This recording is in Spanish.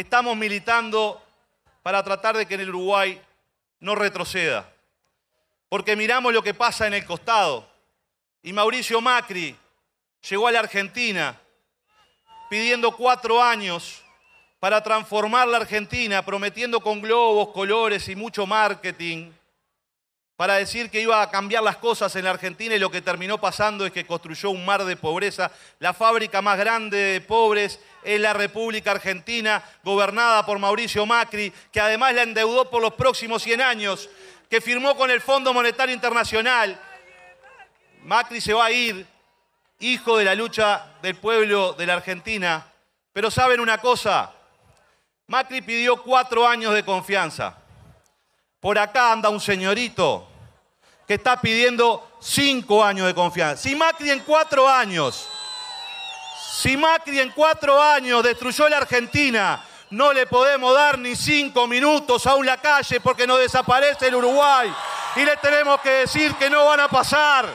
estamos militando para tratar de que en el Uruguay no retroceda. Porque miramos lo que pasa en el costado. Y Mauricio Macri llegó a la Argentina pidiendo cuatro años para transformar la Argentina, prometiendo con globos, colores y mucho marketing, para decir que iba a cambiar las cosas en la Argentina y lo que terminó pasando es que construyó un mar de pobreza. La fábrica más grande de pobres es la República Argentina, gobernada por Mauricio Macri, que además la endeudó por los próximos 100 años, que firmó con el Fondo Monetario Internacional. Macri se va a ir, hijo de la lucha del pueblo de la Argentina. Pero saben una cosa, Macri pidió cuatro años de confianza. Por acá anda un señorito que está pidiendo cinco años de confianza. Si Macri en cuatro años, si Macri en cuatro años destruyó la Argentina, no le podemos dar ni cinco minutos a la calle porque nos desaparece el Uruguay. Y le tenemos que decir que no van a pasar.